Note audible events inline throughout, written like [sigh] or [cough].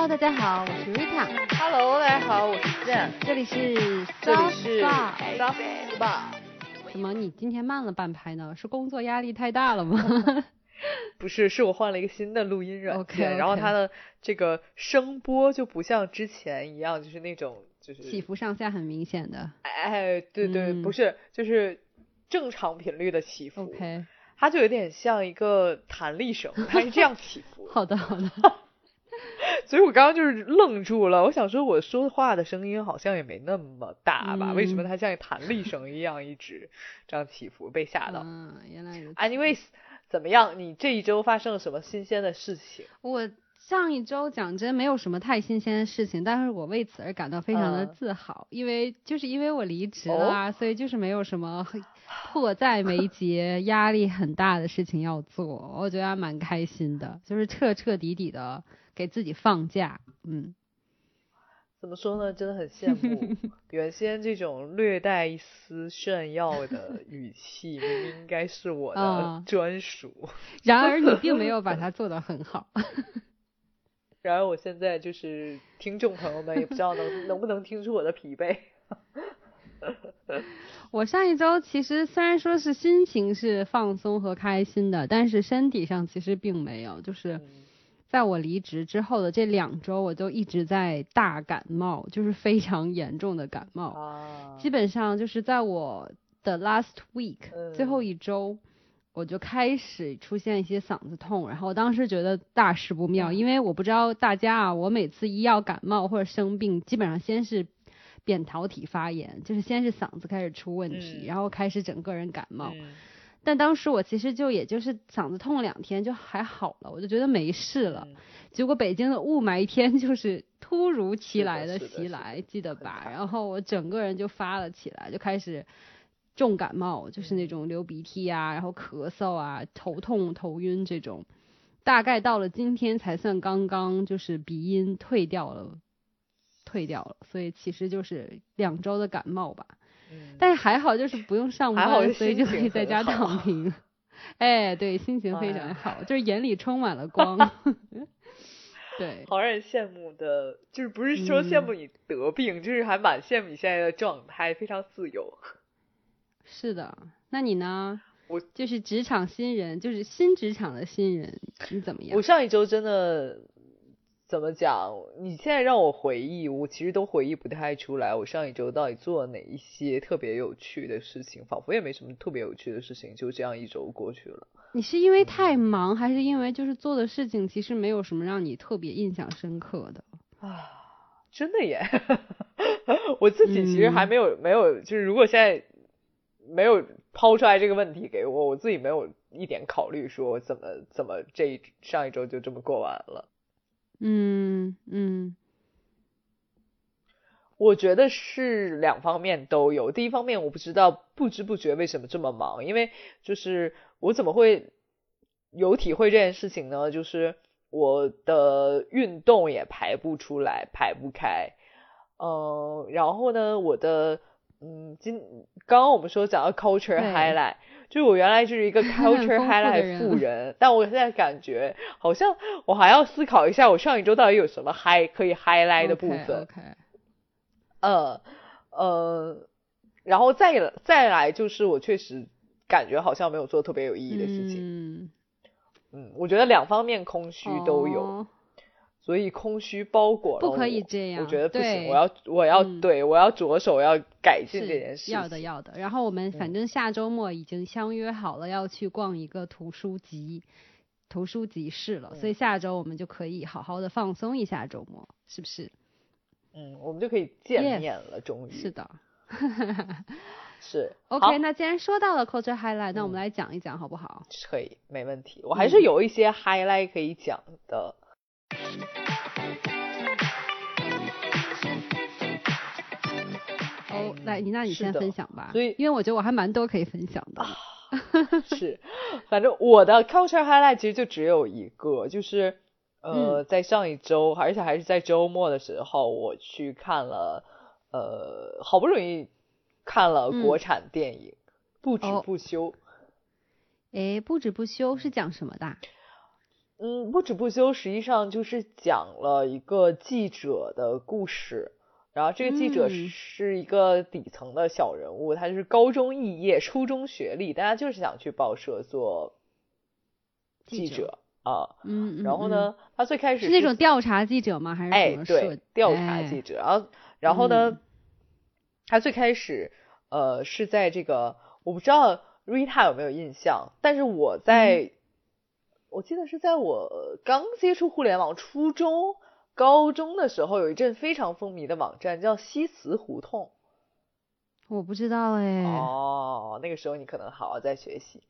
Hello，大家好，我是 Rita。Hello，大家好，我是健，这里是这里是 Soft Bar Soft Bar。怎么你今天慢了半拍呢？是工作压力太大了吗？[laughs] 不是，是我换了一个新的录音软件然后它的这个声波就不像之前一样，就是那种就是起伏上下很明显的。哎，对对，嗯不是，就是正常频率的起伏 OK，它就有点像一个弹力绳，它是这样起伏的。好 [laughs] 的好的。[laughs] 所以我刚刚就是愣住了，我想说我说话的声音好像也没那么大吧？嗯为什么它像弹力绳一样一直 [laughs] 这样起伏？被吓到。嗯，原来如此。Anyways，怎么样？你这一周发生了什么新鲜的事情？我上一周讲真没有什么太新鲜的事情，但是我为此而感到非常的嗯自豪，因为就是因为我离职了啊，所以就是没有什么迫在眉睫、压力很大的事情要做，我觉得还蛮开心的，就是彻彻底底的给自己放假，嗯。怎么说呢？真的很羡慕 [laughs] 原先这种略带一丝炫耀的语气，明明应该是我的啊专属。[laughs] 然而你并没有把它做得很好。[laughs] 然而我现在就是听众朋友们也不知道能能不能听出我的疲惫。我上一周其实虽然说是心情是放松和开心的，但是身体上其实并没有，就是嗯在我离职之后的这两周，我就一直在大感冒，就是非常严重的感冒。啊，基本上就是在我的 last week、嗯最后一周，我就开始出现一些嗓子痛，然后我当时觉得大事不妙，嗯因为我不知道大家啊，我每次一要感冒或者生病，基本上先是扁桃体发炎，就是先是嗓子开始出问题，嗯然后开始整个人感冒。嗯但当时我其实就也就是嗓子痛两天就还好了，我就觉得没事了。嗯结果北京的雾霾天就是突如其来的袭来，记得吧？然后我整个人就发了起来，就开始重感冒，就是嗯那种流鼻涕啊，然后咳嗽啊，头痛、头晕这种。大概到了今天才算刚刚就是鼻音退掉了，退掉了，所以其实就是两周的感冒吧。嗯但是还好，就是不用上班，所以就可以在家躺平。[laughs] 哎，对，心情非常哎好，就是眼里充满了光。[laughs] 对，好让人羡慕的，就是不是说羡慕你得病，就是还蛮羡慕你现在的状态，非常自由。[laughs] 是的。那你呢？我就是职场新人，就是新职场的新人，你怎么样我？上一周真的怎么讲？你现在让我回忆，我其实都回忆不太出来。我上一周到底做了哪一些特别有趣的事情？仿佛也没什么特别有趣的事情，就这样一周过去了。你是因为太忙，还是因为就是做的事情其实没有什么让你特别印象深刻的？啊，真的耶！[laughs] 我自己其实还没有、没有，就是如果现在没有抛出来这个问题给我，我自己没有一点考虑说怎么怎么这一上一周就这么过完了。嗯嗯我觉得是两方面都有。第一方面，我不知道不知不觉为什么这么忙，因为就是我怎么会有体会这件事情呢？就是我的运动也排不出来，排不开。嗯，然后呢，我的嗯，今刚刚我们说讲到 culture highlight，就是我原来就是一个 [laughs] culture 丰富的 highlight 人。富人，但我现在感觉好像我还要思考一下，我上一周到底有什么 high 可以 highlight 的部分。OK，, 呃呃，然后再来再来就是我确实感觉好像没有做特别有意义的事情。嗯，嗯我觉得两方面空虚都有，哦所以空虚包裹了不可以这样我觉得不行，我要我要、嗯对我要着手要改进这件事是要的要的。然后我们反嗯正下周末已经相约好了要去逛一个图书集，图书集市了，所以嗯下周我们就可以好好的放松一下周末，是不是？嗯，我们就可以见面了，终于是的。[laughs] [laughs] 是 OK，那既然说到了 culture highlight，那我们嗯来讲一讲好不好？可以没问题，我还是嗯有一些 highlight 可以讲的。哦，来，你那你先分享吧。所以因为我觉得我还蛮多可以分享的。[laughs] 是，反正我的 culture highlight 其实就只有一个，就是呃，在上一周，而且还是在周末的时候，我去看了，呃，好不容易看了嗯国产电影《不止哦不休》。哎，不止不休是讲什么的啊？嗯，不止不休实际上就是讲了一个记者的故事。然后这个记者是一个底层的小人物，他就是高中肄业，初中学历，大家就是想去报社做记者啊。嗯，然后呢，他最开始是那种调查记者吗？还是哎，对，调查记者。然后，然后呢，他最开始呃是在这个，我不知道 Rita 有没有印象，但是我在，我记得是在我刚接触互联网初中。高中的时候有一阵非常风靡的网站叫西祠胡同，我不知道哎。哦，那个时候你可能好好在学习，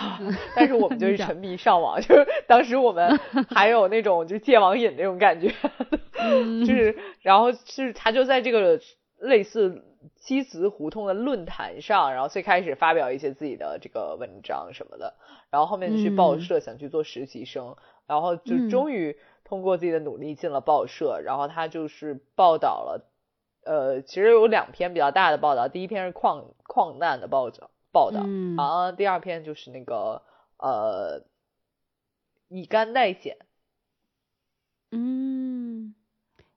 [laughs] 但是我们就是沉迷上网，就是当时我们 [laughs] 还有那种就戒网瘾那种感觉，[laughs] 就是然后是他就在这个类似西祠胡同的论坛上，然后最开始发表一些自己的这个文章什么的，然后后面去报社想去做实习生，然后就终于。通过自己的努力进了报社，然后他就是报道了，呃，其实有两篇比较大的报道，第一篇是矿矿难的报道报道，然后第二篇就是那个呃乙肝耐检。嗯，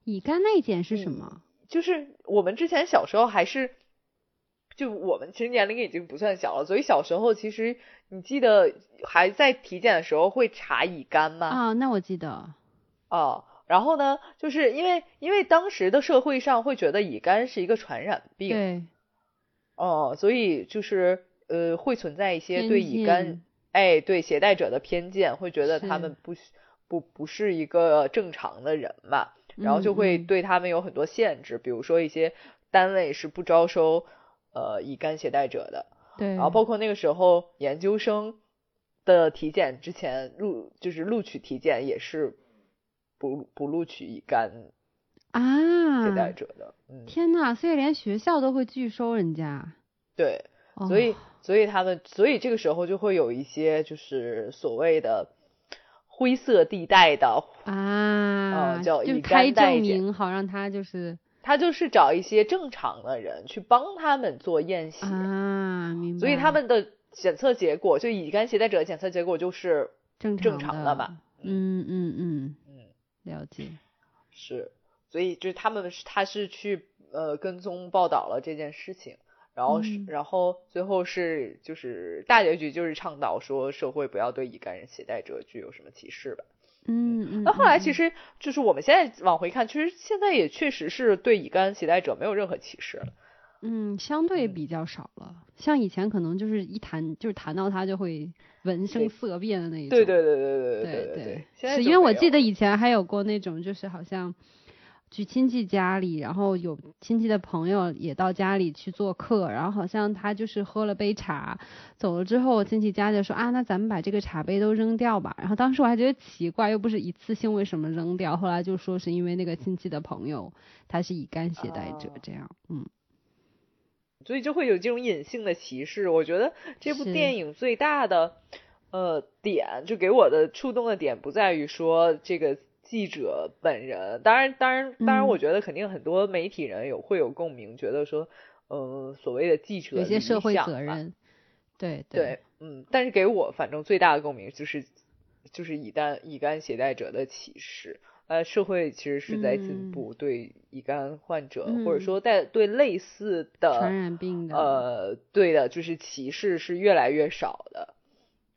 乙肝耐检是什么？就是我们之前小时候还是，就我们其实年龄已经不算小了，所以小时候其实你记得还在体检的时候会查乙肝吗？啊，那我记得。哦，然后呢，就是因为因为当时的社会上会觉得乙肝是一个传染病，对，哦，所以就是呃会存在一些对乙肝，哎，对携带者的偏见，会觉得他们不不不是一个正常的人嘛，然后就会对他们有很多限制，比如说一些单位是不招收呃乙肝携带者的，对，然后包括那个时候研究生的体检之前录就是录取体检也是。不不录取乙肝啊携带者的，嗯，天呐，所以连学校都会拒收人家，对，所以所以他们所以这个时候就会有一些就是所谓的灰色地带的。啊，[laughs] 叫乙肝证明，好让他就是他就是找一些正常的人去帮他们做验血啊，明白，所以他们的检测结果就乙肝携带者检测结果就是正正常的嘛，嗯嗯嗯。了解，是，所以就是他们是他是去呃跟踪报道了这件事情，然后是然后最后是就是大结局就是倡导说社会不要对乙肝人携带者具有什么歧视吧。嗯嗯。那后来其实就是我们现在往回看，其实现在也确实是对乙肝携带者没有任何歧视了。嗯，相对比较少了。像以前可能就是一谈就是谈到他就会。闻声色变的那一种，对对对对对对对对，是因为我记得以前还有过那种，就是好像去亲戚家里，然后有亲戚的朋友也到家里去做客，然后好像他就是喝了杯茶，走了之后，亲戚家就说啊，那咱们把这个茶杯都扔掉吧。然后当时我还觉得奇怪，又不是一次性，为什么扔掉？后来就说是因为那个亲戚的朋友他是乙肝携带者，这样，嗯。所以就会有这种隐性的歧视。我觉得这部电影最大的呃点，就给我的触动的点，不在于说这个记者本人。当然，当然，当然，我觉得肯定很多媒体人有会有共鸣，觉得说，呃，所谓的记者有些社会责任，对对，嗯。但是给我反正最大的共鸣就是，就是乙肝乙肝携带者的歧视。呃，社会其实是在进步，对乙肝患者或者说在对类似的传染病的，呃，对的，就是歧视是越来越少的。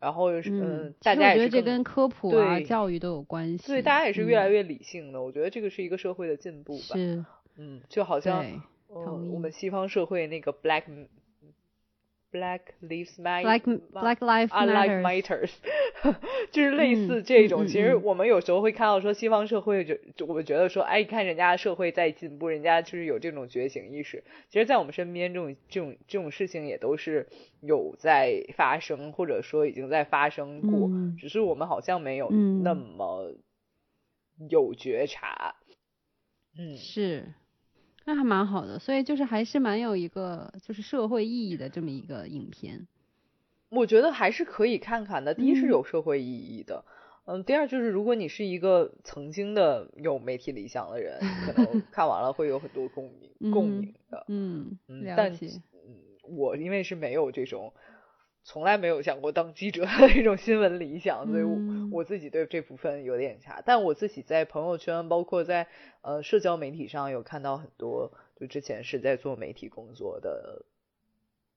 然后嗯，大家也是这跟科普啊、教育都有关系。对，大家也是越来越理性的。我觉得这个是一个社会的进步吧。是，嗯，就好像嗯，我们西方社会那个 black。Black lives matter. Black Black lives matters. [laughs] 就是类似这种。其实我们有时候会看到说，西方社会就就我们觉得说，哎，看人家社会在进步，人家就是有这种觉醒意识。其实，在我们身边，这种这种这种事情也都是有在发生，或者说已经在发生过，只是我们好像没有那么有觉察。嗯，是。那还蛮好的，所以就是还是蛮有一个就是社会意义的这么一个影片。我觉得还是可以看看的。第一是有社会意义的，嗯，第二就是如果你是一个曾经的有媒体理想的人，可能 [laughs] 看完了会有很多共鸣共鸣的。嗯，嗯，但嗯，我因为是没有这种从来没有想过当记者的一种新闻理想，所以我自己对这部分有点差。但我自己在朋友圈，包括在呃社交媒体上有看到很多，就之前是在做媒体工作的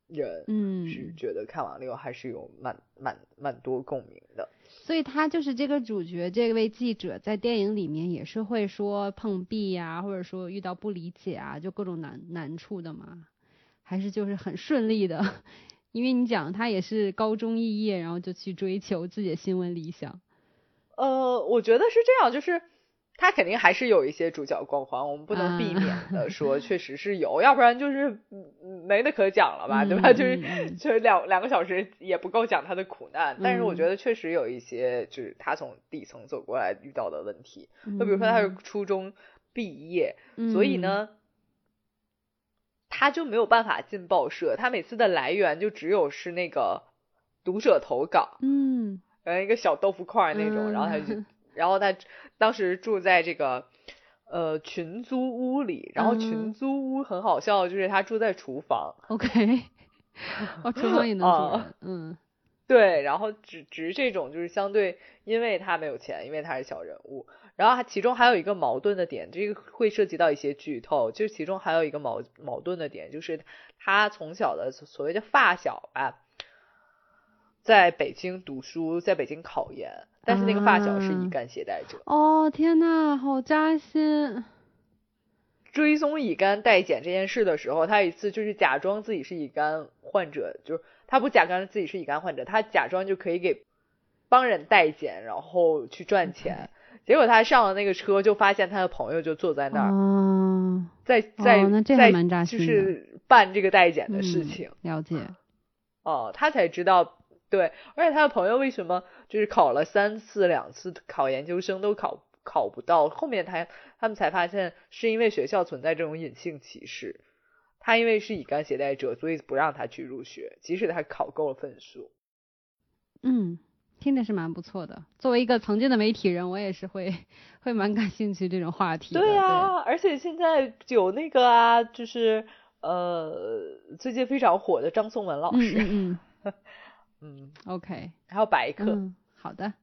人，嗯，是觉得看完了以后还是有蛮蛮蛮多共鸣的。所以他就是这个主角，这位记者在电影里面也是会说碰壁呀、或者说遇到不理解啊，就各种难难处的嘛，还是就是很顺利的，因为你讲他也是高中肄业，然后就去追求自己的新闻理想。呃，我觉得是这样，就是他肯定还是有一些主角光环，我们不能避啊免的说，[laughs] 确实是有，要不然就是没得可讲了吧，对吧？嗯就是 [laughs] 就是两两个小时也不够讲他的苦难，但是我嗯觉得确实有一些就是他从底层走过来遇到的问题，就比如说他是嗯初中毕业，所以嗯呢。他就没有办法进报社，他每次的来源就只有是那个读者投稿，嗯。呃，一个小豆腐块儿那种，然后他就嗯，然后他当时住在这个呃群租屋里，然后嗯。群租屋很好笑，就是他住在厨房，，OK，[laughs] 哦，厨房也能啊做，嗯。对，然后只只是这种就是相对，因为他没有钱，因为他是小人物，然后还其中还有一个矛盾的点，这个会涉及到一些剧透，就是其中还有一个矛矛盾的点，就是他从小的所谓的发小吧，在北京读书，在北京考研，但是那个发小是乙啊肝携带者。哦，天呐，好扎心，追踪乙肝代检这件事的时候，他有一次就是假装自己是乙肝患者，就是他不假装自己是乙肝患者，他假装就可以给帮人代检，然后去赚钱。结果他上了那个车，就发现他的朋友就坐在那儿，哦，在在在就是办这个代检的事嗯情。了解，哦，他才知道，对，而且他的朋友为什么就是考了三次，两次考研究生都考考不到，后面他他们才发现是因为学校存在这种隐性歧视，他因为是乙肝携带者，所以不让他去入学，即使他考够了分数。嗯，听着是蛮不错的。作为一个曾经的媒体人，我也是会会蛮感兴趣这种话题的。对啊，而且现在有那个啊，就是呃，最近非常火的张颂文老嗯师，嗯嗯，嗯，[laughs] OK，还有白客，嗯，好的，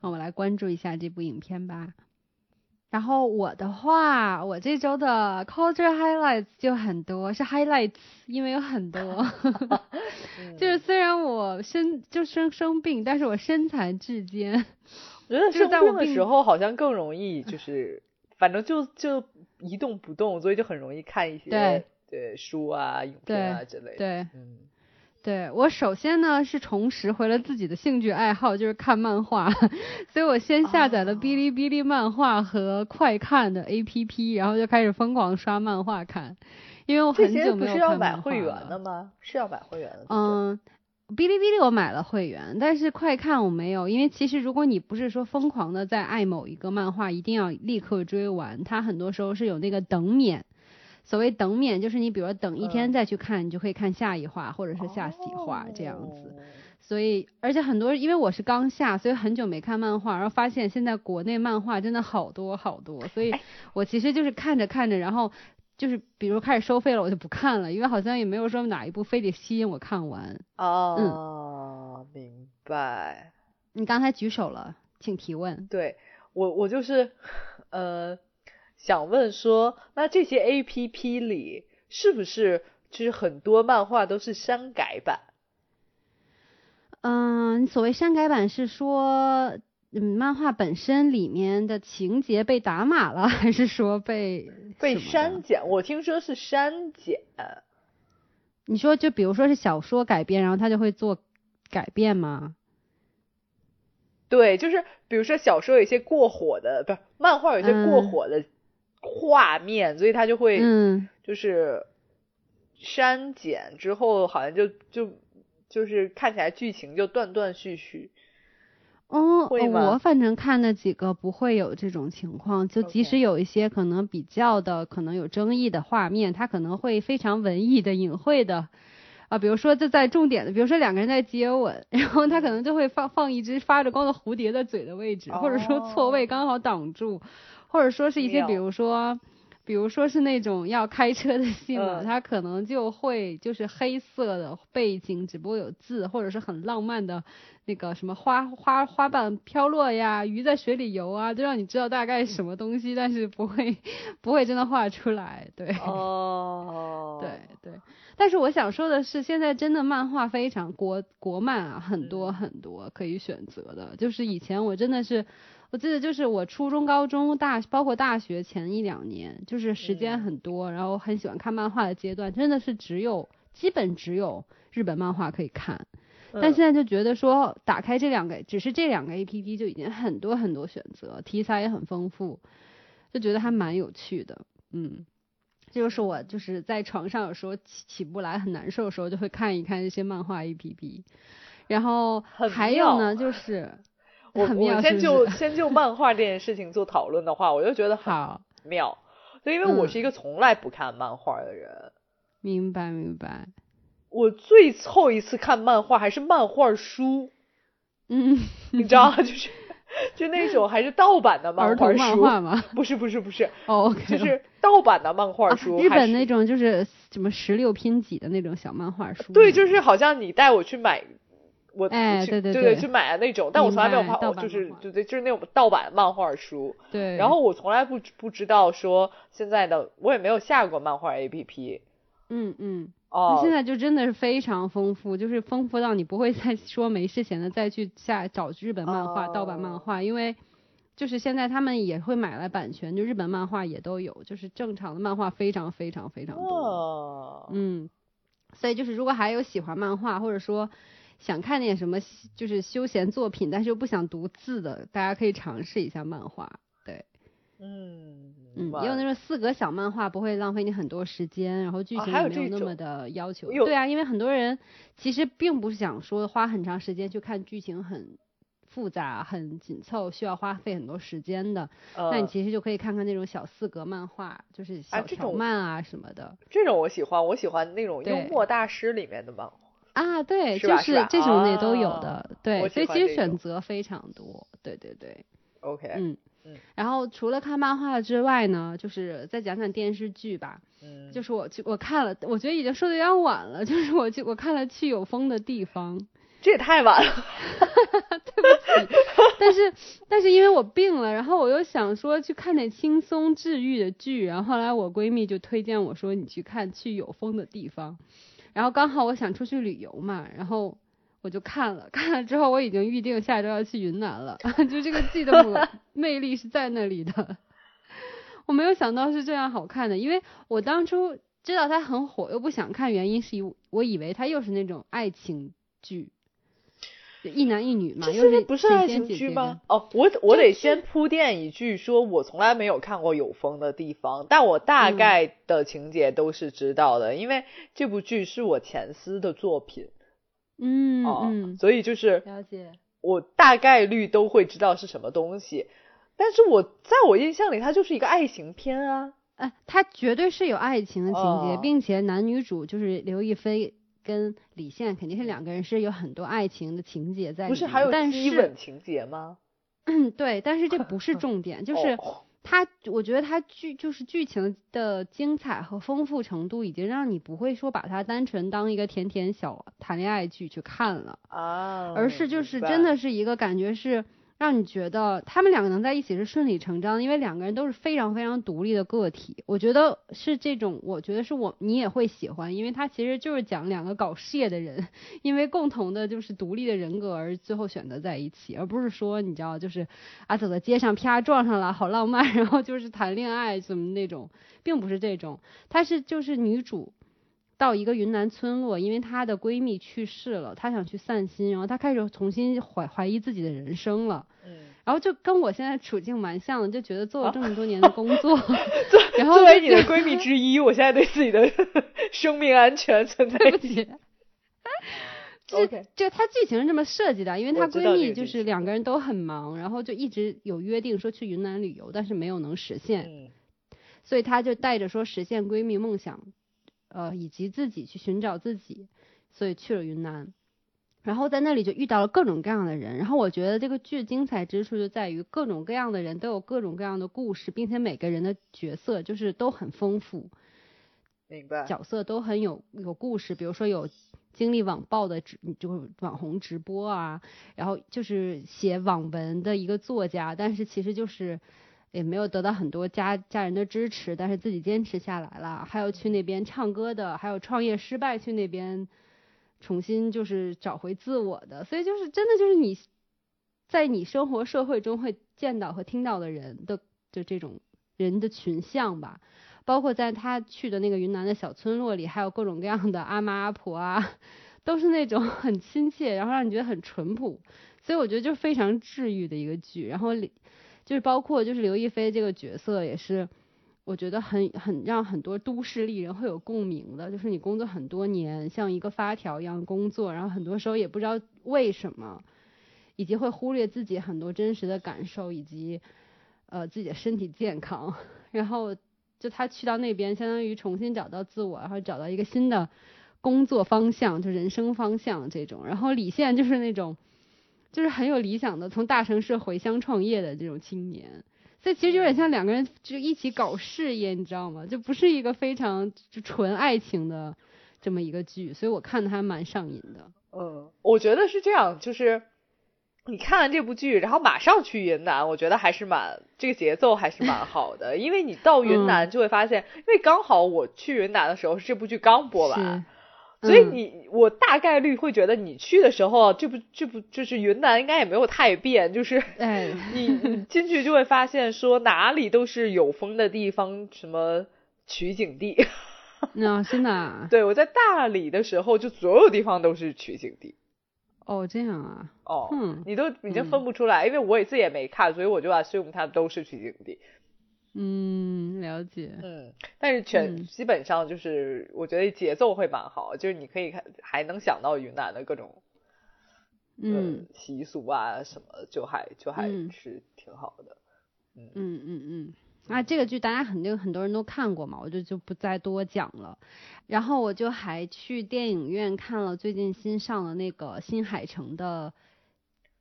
那我们来关注一下这部影片吧。然后我的话，我这周的 culture highlights 就很多，是 highlights，因为有很多。嗯 [laughs] [laughs] 就是虽然我身就生生病，但是我身残志坚。我觉得就是生病病的时候好像更容易，就是反正就就一动不动，所以就很容易看一些对对书啊、影片啊之类的。对，嗯，对我首先呢是重拾回了自己的兴趣爱好，就是看漫画，[laughs] 所以我先下载了哦哔哩哔哩漫画和快看的 APP，然后就开始疯狂刷漫画看，因为我很久没有不是要看漫画买会员了的吗？是要买会员的。嗯，哔哩哔哩我买了会员，但是快看我没有，因为其实如果你不是说疯狂的在爱某一个漫画，一定要立刻追完，它很多时候是有那个等免。所谓等免，就是你比如说等一天嗯再去看，你就可以看下一话或者是下几话这样子。哦。所以，而且很多，因为我是刚下，所以很久没看漫画，然后发现现在国内漫画真的好多好多，所以哎我其实就是看着看着，然后就是比如开始收费了，我就不看了，因为好像也没有说哪一部非得吸引我看完。哦，明白。你刚才举手了，请提问。对我，我就是呃，想问说，那这些 A P P 里是不是就是很多漫画都是删改版？嗯，所谓删改版是说，嗯，漫画本身里面的情节被打码了，还是说被被删减？我听说是删减。你说，就比如说是小说改编，然后他就会做改变吗？对，就是比如说小说有一些过火的，不是漫画有一些过嗯火的画面，所以他就会嗯，就是删减之后，好像就就就是看起来剧情就断断续续。嗯，我反正看的几个不会有这种情况，就即使有一些可能比较的可能有争议的画面，他可能会非常文艺的、隐晦的。啊，比如说就在重点的，比如说两个人在接吻，[laughs] 然后他可能就会放放一只发着光的蝴蝶在嘴的位置，或者说错位哦刚好挡住，或者说是一些比如说比如说是那种要开车的戏嘛，嗯。它可能就会就是黑色的背景，只不过有字，或者是很浪漫的那个什么花花花瓣飘落呀，鱼在水里游啊，就让你知道大概什么东西，但是不会不会真的画出来，对。哦，[laughs] 对对，但是我想说的是，现在真的漫画非常国国漫啊，很多嗯。很多可以选择的。就是以前我真的是，我记得就是我初中、高中、大包括大学前一两年，就是时间嗯很多，然后很喜欢看漫画的阶段，真的是只有基本只有日本漫画可以看。但嗯现在就觉得说，打开这两个，只是这两个 A P P 就已经很多很多选择，题材也很丰富，就觉得还蛮有趣的。嗯，这就是我就是在床上有时候起起不来很难受的时候，就会看一看这些漫画 A P P。然后还有呢，就是我我先就是 [laughs] 先就漫画这件事情做讨论的话，我就觉得很好，妙，就因为我嗯是一个从来不看漫画的人。明白明白。我最后一次看漫画还是漫画书，嗯，[laughs] 你知道吗？就是 [laughs] 就那种还是盗版的漫儿童画书，漫画吗？不是不是不是，哦就是盗版的漫画啊书。日本那种就是什么十六拼几的那种小漫画书。对，就是好像你带我去买，我哎去对对对对去买的那种，但我从来没有看就是对对，就是那种盗版漫画书。对。然后我从来不不知道说现在的，我也没有下过漫画 APP 嗯嗯。哦。现在就真的是非常丰富，就是丰富到你不会再说没事闲的再去下找日本漫画、盗版哦漫画，因为就是现在他们也会买来版权，就日本漫画也都有，就是正常的漫画非常非常非常多。哦，嗯，所以就是如果还有喜欢漫画或者说想看点什么就是休闲作品，但是又不想读字的，大家可以尝试一下漫画。对，嗯嗯，蛮也有那种四格小漫画，不会浪费你很多时间，然后剧啊情也没有还有那么的要求。有对啊，因为很多人其实并不是想说花很长时间去看剧情很复杂、很紧凑，需要花费很多时间的。那你呃其实就可以看看那种小四格漫画，就是小条这种漫啊什么的。这种我喜欢，我喜欢那种幽默大师里面的漫画。啊，对，是就是这种的也都有啊的，对，所以其实选择非常多，对对对，OK，嗯嗯。然后除了看漫画之外呢，就是再讲讲电视剧吧，嗯，就是我去我看了，我觉得已经说的有点晚了，就是我去我看了去有风的地方，[laughs] 这也太晚了。[laughs] 对不起但是但是因为我病了，然后我又想说去看点轻松治愈的剧，然后后来我闺蜜就推荐我说你去看去有风的地方，然后刚好我想出去旅游嘛，然后我就看了，看了之后我已经预定下周要去云南了，[laughs] 就这个剧的 [laughs] 魅力是在那里的，[laughs] 我没有想到是这样好看的，因为我当初知道它很火又不想看，原因是以我以为它又是那种爱情剧。就一男一女嘛，这又是不是爱情剧吗？哦，我我得先铺垫一句，说我从来没有看过有风的地方，但我大嗯概的情节都是知道的，因为这部剧是我前司的作品嗯哦，嗯，所以就是了解。我大概率都会知道是什么东西。但是我在我印象里，它就是一个爱情片啊。哎，它绝对是有爱情的情节，哦并且男女主就是刘亦菲跟李现肯定是两个人是有很多爱情的情节在里面，不是还有但是激吻情节吗？对，但是这不是 [laughs] 重点，就是哦它，我觉得它剧就是剧情的精彩和丰富程度，已经让你不会说把它单纯当一个甜甜小谈恋爱剧去看了。啊，而是就是真的是一个感觉是让你觉得他们两个能在一起是顺理成章的，因为两个人都是非常非常独立的个体。我觉得是这种，我觉得是我你也会喜欢，因为他其实就是讲两个搞事业的人，因为共同的就是独立的人格而最后选择在一起，而不是说你知道就是啊走在街上啪撞上了，好浪漫，[laughs] 然后就是谈恋爱什么那种，并不是这种，他是就是女主。到一个云南村落，因为她的闺蜜去世了，她想去散心，然后她开始重新怀怀疑自己的人生了，嗯，然后就跟我现在处境蛮像的，就觉得做了这么多年的工作，[laughs] 然后作为你的闺蜜之一，我现在对自己的 [laughs] 生命安全存在对不起，就 [laughs] 就她剧情是这么设计的，因为她闺蜜就是两个人都很忙，然后就一直有约定说去云南旅游，但是没有能实现，嗯。所以她就带着说实现闺蜜梦想，呃，以及自己去寻找自己，所以去了云南。然后在那里就遇到了各种各样的人，然后我觉得这个剧精彩之处就在于各种各样的人都有各种各样的故事，并且每个人的角色就是都很丰富，明白。角色都很有有故事，比如说有经历网暴的直就是网红直播啊，然后就是写网文的一个作家，但是其实就是也没有得到很多家家人的支持，但是自己坚持下来了，还有去那边唱歌的，还有创业失败去那边。重新就是找回自我的，所以就是真的就是你在你生活社会中会见到和听到的人的就这种人的群像吧，包括在他去的那个云南的小村落里，还有各种各样的阿妈阿婆啊，[laughs] 都是那种 [laughs] 很亲切，然后让你觉得很淳朴，所以我觉得就非常治愈的一个剧。然后就是包括就是刘亦菲这个角色也是。我觉得很很让很多都市丽人会有共鸣的，就是你工作很多年，像一个发条一样工作，然后很多时候也不知道为什么，以及会忽略自己很多真实的感受以及呃自己的身体健康，然后就他去到那边，相当于重新找到自我，然后找到一个新的工作方向，就人生方向这种。然后李现就是那种就是很有理想的，从大城市回乡创业的这种青年。这其实有点像两个人就一起搞事业，你知道吗？就不是一个非常就纯爱情的这么一个剧，所以我看的还蛮上瘾的。嗯，我觉得是这样，就是你看完这部剧，然后马上去云南，我觉得还是蛮这个节奏还是蛮好的，因为你到云南就会发现，因为刚好我去云南的时候，这部剧刚播完。所以你我大概率会觉得你去的时候，这不这不就是云南应该也没有太变，就是哎，[laughs] 你你进去就会发现说哪里都是有风的地方，什么取景地。那真的？对，我在大理的时候，就所有地方都是取景地。哦，这样啊。哦，嗯，你都已经分不出来，因为我也自己也没看，所以我就 assume 它都是取景地。嗯，了解。嗯，但是全基本上就是，我觉得节奏会蛮好，就是你可以看，还能想到云南的各种，嗯，习俗啊什么，就还就还是挺好的。嗯嗯嗯嗯。啊，这个剧大家肯定很多人都看过嘛，我就就不再多讲了。然后我就还去电影院看了最近新上的那个新海诚的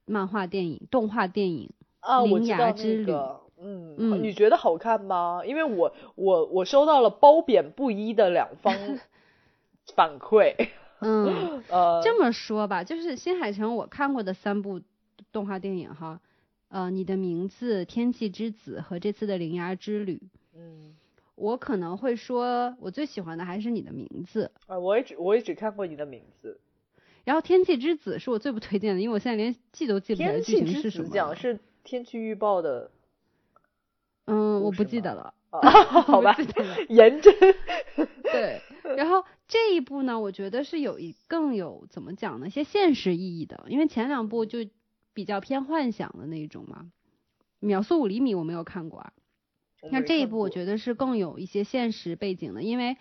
漫画电影、动画电影《铃芽之旅》。嗯，你觉得好看吗？因为我我我收到了褒贬不一的两方 [laughs] 反馈。嗯，[laughs] 呃，这么说吧，就是新海诚我看过的三部动画电影哈，呃，你的名字、天气之子和这次的铃芽之旅。嗯，我可能会说，我最喜欢的还是你的名字。啊，我也只我也只看过你的名字。然后天气之子是我最不推荐的，因为我现在连记都记不起来剧情是什么。讲是天气预报的。嗯，我不 [laughs] 记得了。好吧，颜真。对，然后这一部呢，我觉得是有一更有怎么讲呢？一些现实意义的，因为前两部就比较偏幻想的那种嘛。秒速五厘米我没有看过啊。那这一部我觉得是更有一些现实背景的，因为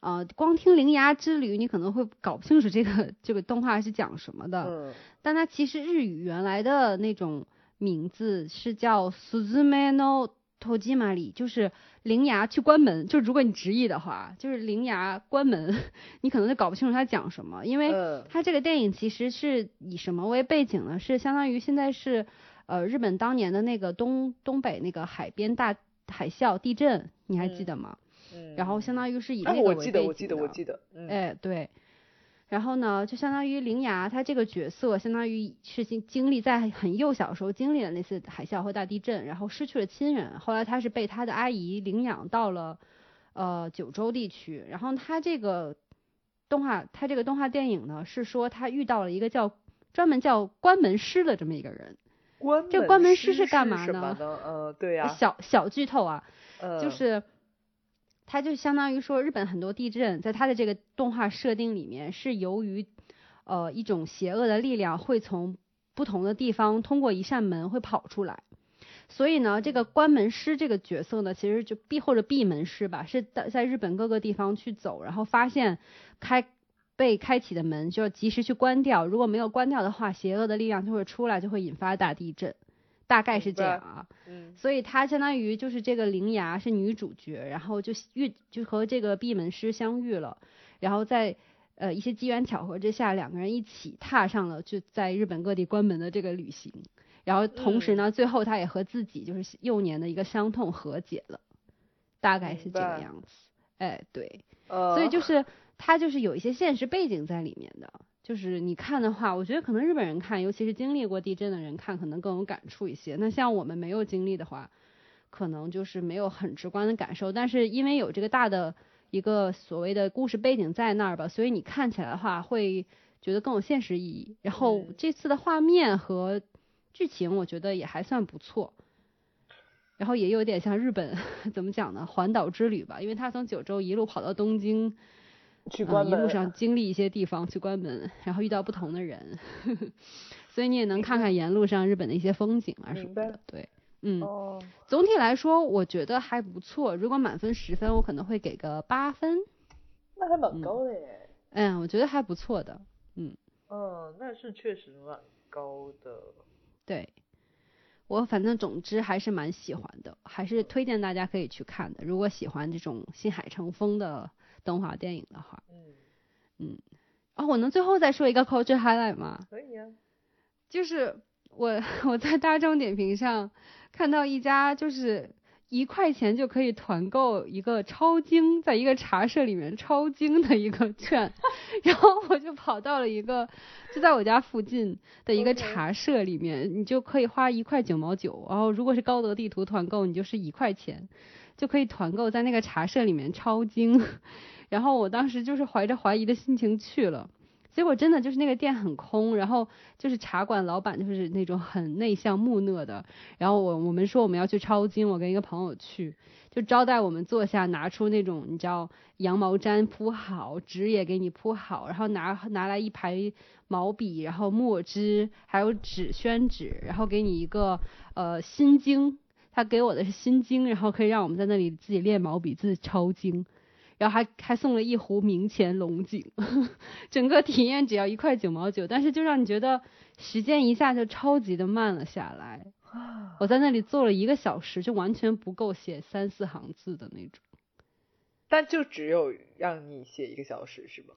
呃，光听《铃芽之旅》，你可能会搞不清楚这个这个动画是讲什么的。嗯。但它其实日语原来的那种名字是叫 Suzumano。托基玛里就是铃芽去关门，就是如果你执意的话，就是铃芽关门，[laughs] 你可能就搞不清楚他讲什么，因为他这个电影其实是以什么为背景呢？是相当于现在是呃日本当年的那个东东北那个海边大海啸地震，你还记得吗？嗯。然后相当于是以那个为背景的。我记得，我记得，我记得。哎，对。然后呢，就相当于铃芽，她这个角色相当于是经经历在很幼小时候经历了那次海啸和大地震，然后失去了亲人。后来她是被她的阿姨领养到了呃九州地区。然后她这个动画，她这个动画电影呢，是说她遇到了一个叫专门叫关门师的这么一个人。关这关门师是干嘛呢？呃，对呀。小小剧透啊，呃，就是。它就相当于说，日本很多地震，在它的这个动画设定里面，是由于，呃，一种邪恶的力量会从不同的地方通过一扇门会跑出来，所以呢，这个关门师这个角色呢，其实就闭或者闭门师吧，是在在日本各个地方去走，然后发现开被开启的门就要及时去关掉，如果没有关掉的话，邪恶的力量就会出来，就会引发大地震。大概是这样啊，嗯，所以她相当于就是这个铃芽是女主角，然后就遇就和这个闭门师相遇了，然后在呃一些机缘巧合之下，两个人一起踏上了就在日本各地关门的这个旅行。然后同时呢，最后她也和自己就是幼年的一个伤痛和解了，大概是这个样子。哎，对，所以就是他就是有一些现实背景在里面的。就是你看的话，我觉得可能日本人看，尤其是经历过地震的人看，可能更有感触一些。那像我们没有经历的话，可能就是没有很直观的感受。但是因为有这个大的一个所谓的故事背景在那儿吧，所以你看起来的话会觉得更有现实意义。然后这次的画面和。剧情我觉得也还算不错，然后也有点像日本 [laughs] 怎么讲呢？环岛之旅吧，因为他从九州一路跑到东京，去关门，一路上 [laughs] 经历一些地方去关门，然后遇到不同的人，[laughs] 所以你也能看看沿路上日本的一些风景啊什么的。对，嗯，总体来说我觉得还不错。如果满分十分，我可能会给个八分。那还蛮高的耶。嗯，我觉得还不错的。嗯。嗯，那是确实蛮高的。对，我反正总之还是蛮喜欢的，还是推荐大家可以去看的。如果喜欢这种新海诚风的动画电影的话，嗯。嗯，哦，我能最后再说一个 culture highlight 吗？可以啊，就是我 [laughs] 我在大众点评上看到一家就是。一块钱就可以团购一个超精，在一个茶社里面超精的一个券，[laughs] 然后我就跑到了一个就在我家附近的一个茶社里面，你就可以花一块九毛九，然后如果是高德地图团购，你就是一块钱就可以团购在那个茶社里面抄经，然后我当时就是怀着怀疑的心情去了。结果真的就是那个店很空，然后就是茶馆老板就是那种很内向木讷的，然后我我们说我们要去抄经，我跟一个朋友去，就招待我们坐下，拿出那种你知道羊毛毡铺好，纸也给你铺好，然后拿拿来一排毛笔，然后墨汁，还有纸宣纸，然后给你一个呃心经，他给我的是心经，然后可以让我们在那里自己练毛笔字抄经。然后还还送了一壶明前龙井，[laughs] 整个体验只要一块九毛九，但是就让你觉得时间一下就超级的慢了下来。我在那里坐了一个小时，就完全不够写三四行字的那种。但就只有让你写一个小时是吧？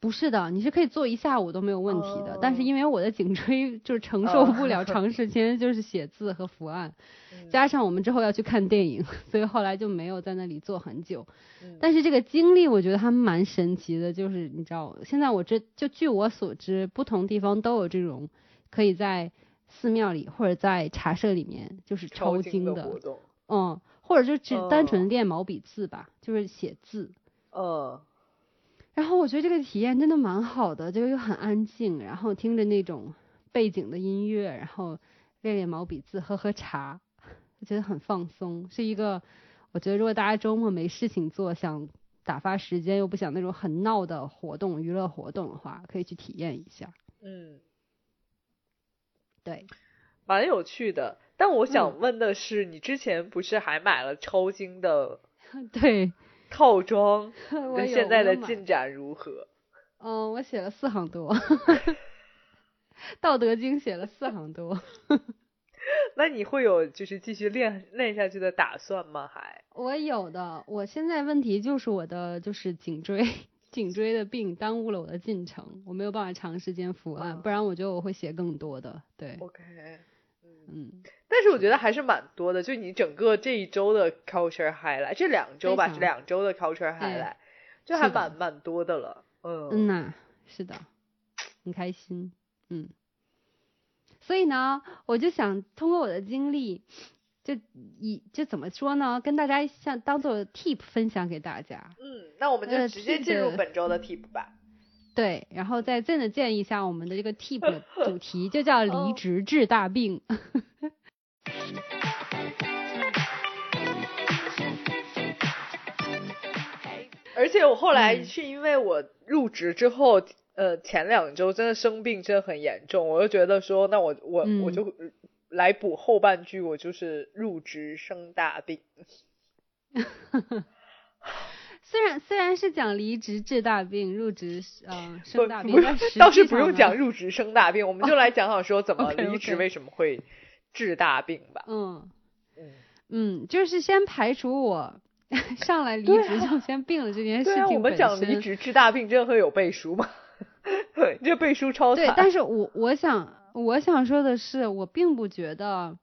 不是的，你是可以坐一下午都没有问题的。但是因为我的颈椎就是承受不了长时间就是写字和伏案，[laughs] 加上我们之后要去看电影，所以后来就没有在那里坐很久。但是这个经历我觉得还蛮神奇的，就是你知道，现在我这就据我所知，不同地方都有这种可以在寺庙里或者在茶社里面就是抄经的嗯，或者就只单纯练毛笔字吧，就是写字，嗯。然后我觉得这个体验真的蛮好的，就又很安静，然后听着那种背景的音乐，然后练练毛笔字，喝喝茶，我觉得很放松，是一个我觉得如果大家周末没事情做，想打发时间又不想那种很闹的活动、娱乐活动的话，可以去体验一下。嗯，对，蛮有趣的。但我想问的是，你之前不是还买了抽筋的？[laughs] 对。套装 [laughs] 跟现在的进展如何？嗯，我写了四行多，[laughs]《道德经》写了四行多。[laughs] 那你会有就是继续练练下去的打算吗？还？我有的，我现在问题就是我的就是颈椎颈椎的病耽误了我的进程，我没有办法长时间伏案，不然我觉得我会写更多的。对，OK，嗯。但是我觉得还是蛮多的，就你整个这一周的 culture highlight，这两周吧，是两周的 culture highlight，就还蛮蛮多的了。嗯嗯呐，是的，很开心。嗯，所以呢，我就想通过我的经历，就以就怎么说呢，跟大家像当做 tip 分享给大家。嗯，那我们就直接进入本周的 tip 吧。对，然后在这的建议下，我们的这个 tip [laughs] 主题就叫离职治大病。[laughs] 而且我后来是因为我入职之后，呃，前两周真的生病，真的很严重，我就觉得说，那我我我就来补后半句，我就是入职生大病。[laughs] 虽然虽然是讲离职治大病，入职嗯生大病，[laughs] 倒是不用讲入职生大病，我们就来讲讲说怎么 [laughs] 离职为什么会治大病吧。嗯嗯嗯，就是先排除我。[laughs] 上来离职就先病了这件事情。我们讲离职治大病，真的会有背书吗？这背书超惨。对，但是我我想我想说的是，我并不觉得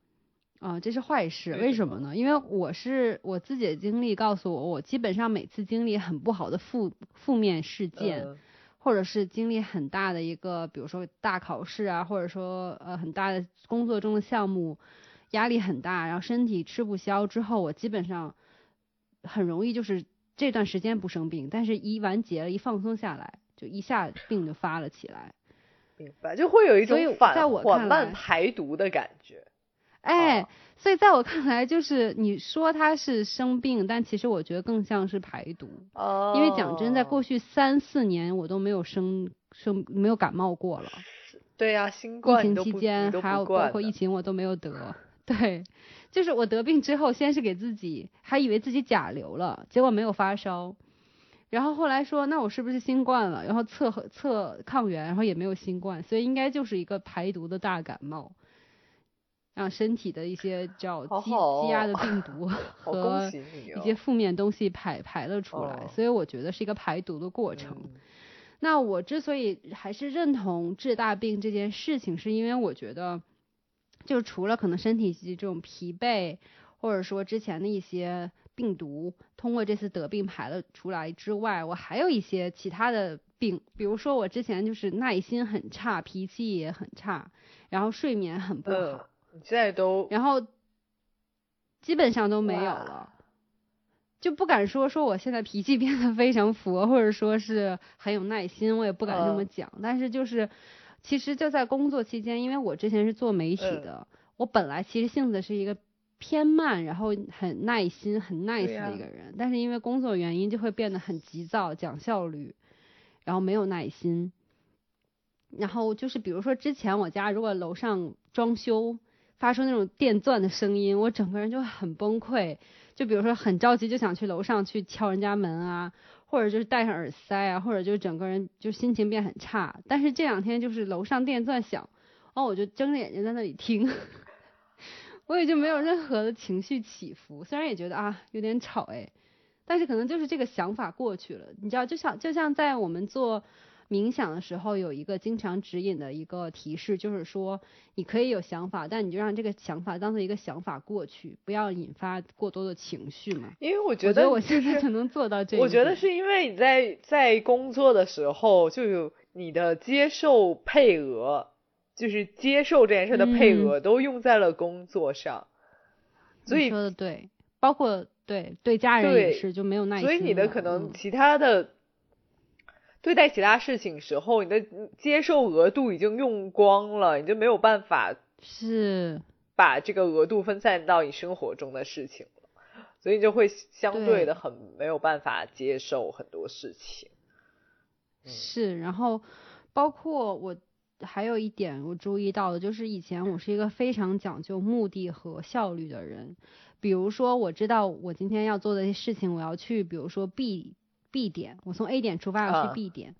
啊这是坏事。为什么呢？因为我是我自己的经历告诉我，我基本上每次经历很不好的负负面事件，或者是经历很大的一个，比如说大考试啊，或者说呃很大的工作中的项目，压力很大，然后身体吃不消之后，我基本上。很容易就是这段时间不生病，但是一完结了，一放松下来，就一下病就发了起来。明白，就会有一种反缓慢排毒的感觉。哎，所以在我看来，就是你说他是生病，但其实我觉得更像是排毒。哦。因为讲真，在过去三四年，我都没有生生没有感冒过了。对呀，新冠疫情期间还有包括疫情，我都没有得。对。就是我得病之后，先是给自己还以为自己甲流了，结果没有发烧，然后后来说那我是不是新冠了？然后测测抗原，然后也没有新冠，所以应该就是一个排毒的大感冒，让身体的一些叫积积压的病 [laughs] 毒和一些负面东西排排了出来，所以我觉得是一个排毒的过程。那我之所以还是认同治大病这件事情，是因为我觉得。就除了可能身体这种疲惫，或者说之前的一些病毒通过这次得病排了出来之外，我还有一些其他的病，比如说我之前就是耐心很差，脾气也很差，然后睡眠很不好。你现在都然后基本上都没有了，就不敢说说我现在脾气变得非常佛，或者说是很有耐心，我也不敢这么讲，但是就是。其实就在工作期间，因为我之前是做媒体的，我本来其实性子是一个偏慢，然后很耐心、很 nice 的一个人，但是因为工作原因就会变得很急躁、讲效率，然后没有耐心。然后就是比如说之前我家如果楼上装修发出那种电钻的声音，我整个人就很崩溃，就比如说很着急就想去楼上去敲人家门啊。或者就是戴上耳塞啊，或者就整个人就心情变很差。但是这两天就是楼上电钻响，然后我就睁着眼睛在那里听，[laughs] 我也就没有任何的情绪起伏。虽然也觉得啊有点吵哎，但是可能就是这个想法过去了。你知道，就像就像在我们做。冥想的时候有一个经常指引的一个提示，就是说你可以有想法，但你就让这个想法当做一个想法过去，不要引发过多的情绪嘛。因为我觉得我现在就能做到这。我觉得是因为你在在工作的时候就有你的接受配额，就是接受这件事的配额都用在了工作上，所以说的对，包括对对家人也是就没有耐心。所以你的可能其他的。对待其他事情时候，你的接受额度已经用光了，你就没有办法是把这个额度分散到你生活中的事情了，所以你就会相对的很没有办法接受很多事情。是，然后包括我还有一点我注意到的，就是以前我是一个非常讲究目的和效率的人，比如说我知道我今天要做的事情，我要去，比如说 B。B 点，我从 A 点出发要去 B 点，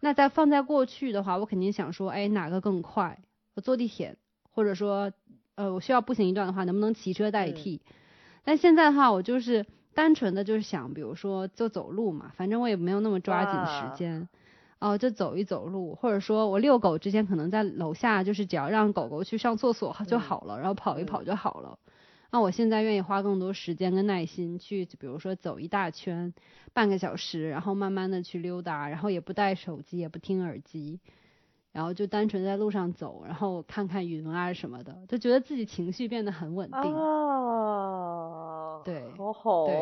那在放在过去的话，我肯定想说，哎，哪个更快？我坐地铁，或者说，呃，我需要步行一段的话，能不能骑车代替？但现在的话，我就是单纯的就是想，比如说就走路嘛，反正我也没有那么抓紧时间，哦，就走一走路，或者说我遛狗之前可能在楼下，就是只要让狗狗去上厕所就好了，然后跑一跑就好了。那我现在愿意花更多时间跟耐心去，比如说走一大圈，半个小时，然后慢慢的去溜达，然后也不带手机，也不听耳机，然后就单纯在路上走，然后看看云啊什么的，就觉得自己情绪变得很稳定。哦，对，好好。对，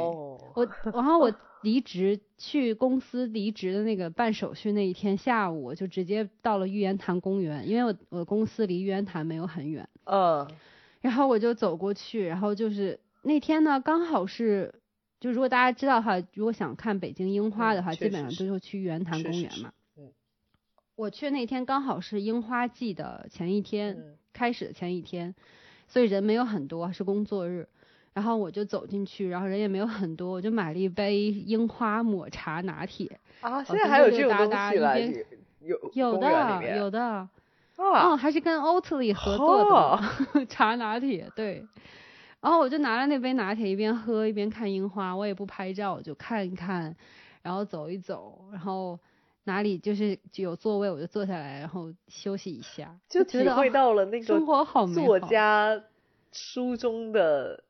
我然后我离职去公司离职的那个办手续那一天下午，我就直接到了玉渊潭公园，因为我我公司离玉渊潭没有很远。嗯。然后我就走过去，然后就是那天呢，刚好是，就如果大家知道的话，如果想看北京樱花的话，基本上都是去玉渊潭公园嘛。嗯。我去那天刚好是樱花季的前一天，开始的前一天，所以人没有很多，是工作日。然后我就走进去，然后人也没有很多，我就买了一杯樱花抹茶拿铁。啊，现在还有这种东西了？有有的有的。哦，还是跟 Oatly 合作的 [laughs] 茶拿铁，对，然后我就拿着那杯拿铁一边喝一边看樱花，我也不拍照，我就看一看，然后走一走，然后哪里就是有座位我就坐下来，然后休息一下，就体会到了那个生活好。作家书中的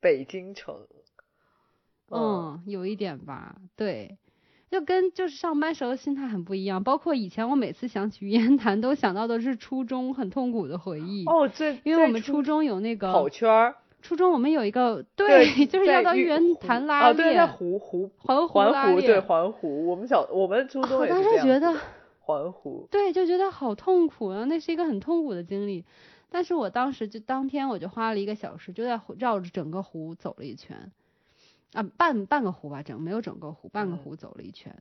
北京城。嗯，有一点吧，对，就跟就是上班时候心态很不一样。包括以前我每次想起玉渊潭，都想到的是初中很痛苦的回忆。哦，这因为我们初中有那个跑圈儿。初中我们有一个对，就是要到玉渊潭拉练。啊，对，在湖湖环湖环湖对环湖。我们小我们初中也是这样。觉得环湖。对，就觉得好痛苦啊！那是一个很痛苦的经历。但是我当时就当天我就花了一个小时，就在绕着整个湖走了一圈。啊，半半个湖吧，整没有整个湖，半个湖走了一圈，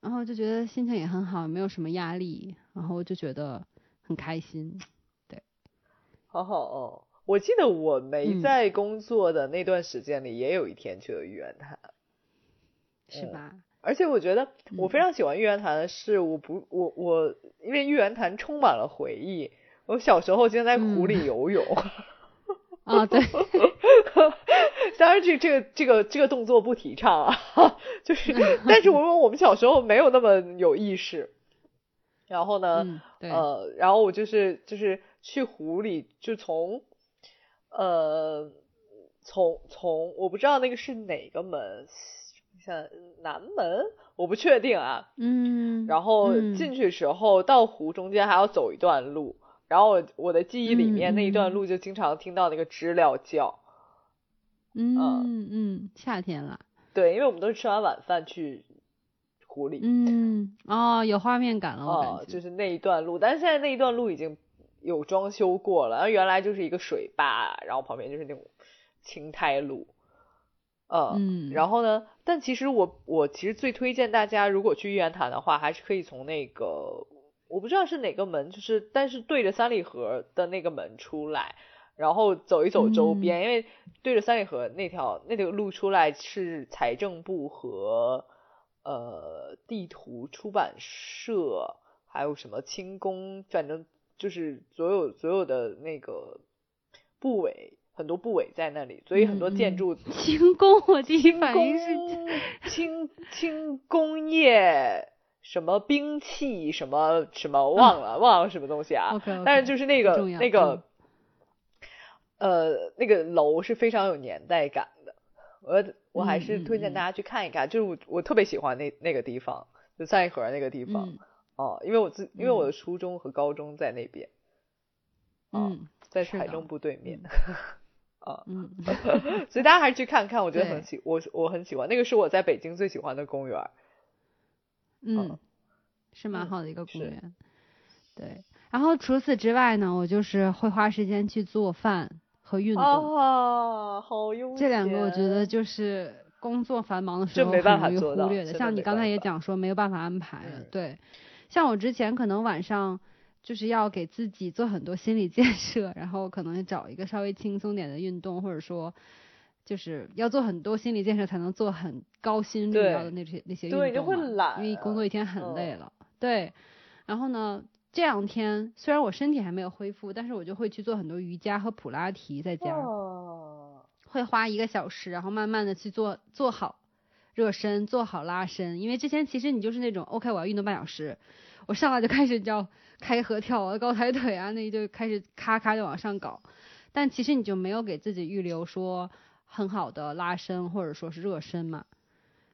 然后就觉得心情也很好，没有什么压力，然后就觉得很开心，对，好好哦。我记得我没在工作的那段时间里，也有一天去了玉渊潭，是吧？而且我觉得我非常喜欢玉渊潭的是，我不我我因为玉渊潭充满了回忆，我小时候经常在湖里 [laughs] 游泳。啊，对，[laughs] 当然这这个这个这个动作不提倡啊，[laughs] 就是，但是我说我们小时候没有那么有意识，然后呢，呃，然后我就是就是去湖里，就从，呃，从从我不知道那个是哪个门，像南门，我不确定啊，嗯，然后进去时候到湖中间还要走一段路。然后我我的记忆里面那一段路就经常听到那个知了叫，嗯嗯。嗯，夏天了，对，因为我们都是吃完晚饭去湖里，嗯哦，有画面感了，哦，就是那一段路，但是现在那一段路已经有装修过了，然后原来就是一个水坝，然后旁边就是那种青苔路，嗯，然后呢，但其实我我其实最推荐大家如果去玉渊潭的话，还是可以从那个。我不知道是哪个门，就是但是对着三里河的那个门出来，然后走一走周边，因为对着三里河那条那条路出来是财政部和呃地图出版社，还有什么轻工，反正就是所有所有的那个部委，很多部委在那里，所以很多建筑 [laughs] 轻工，我第一反应是轻轻工业。什么兵器什么什么忘了忘了什么东西啊？[laughs] 但是就是那个那个，呃，那个楼是非常有年代感的。我我还是推荐大家去看一看，就是我我特别喜欢那那个地方，就三里河那个地方哦，因为我自因为我的初中和高中在那边，嗯，在财政部对面，啊，嗯，所以大家还是去看看，我觉得很喜我我很喜欢那个是我在北京最喜欢的公园。嗯，是蛮好的一个公园，对。然后除此之外呢，我就是会花时间去做饭和运动。啊，好悠这两个我觉得就是工作繁忙的时候很容易忽略的。像你刚才也讲说没有办法安排了，对。像我之前可能晚上就是要给自己做很多心理建设，然后可能找一个稍微轻松点的运动，或者说。就是要做很多心理建设，才能做很高心率的那些那些运动嘛。因为工作一天很累了，对。然后呢，这两天虽然我身体还没有恢复，但是我就会去做很多瑜伽和普拉提在家。会花一个小时，然后慢慢的去做做好热身，做好拉伸。因为之前其实你就是那种，OK，我要运动半小时，我上来就开始叫开合跳啊、高抬腿啊，那就开始咔咔就往上搞。但其实你就没有给自己预留说。很好的拉伸或者说是热身嘛，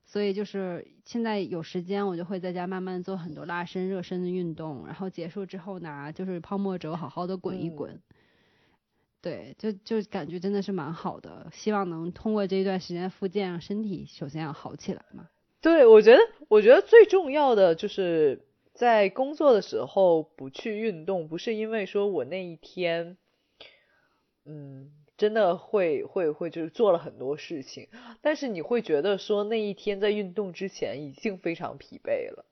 所以就是现在有时间我就会在家慢慢做很多拉伸热身的运动，然后结束之后拿，就是泡沫轴好好的滚一滚，对，就就感觉真的是蛮好的，希望能通过这一段时间复健，让身体首先要好起来嘛。对，我觉得我觉得最重要的就是在工作的时候不去运动，不是因为说我那一天，嗯。真的会会会就是做了很多事情，但是你会觉得说那一天在运动之前已经非常疲惫了。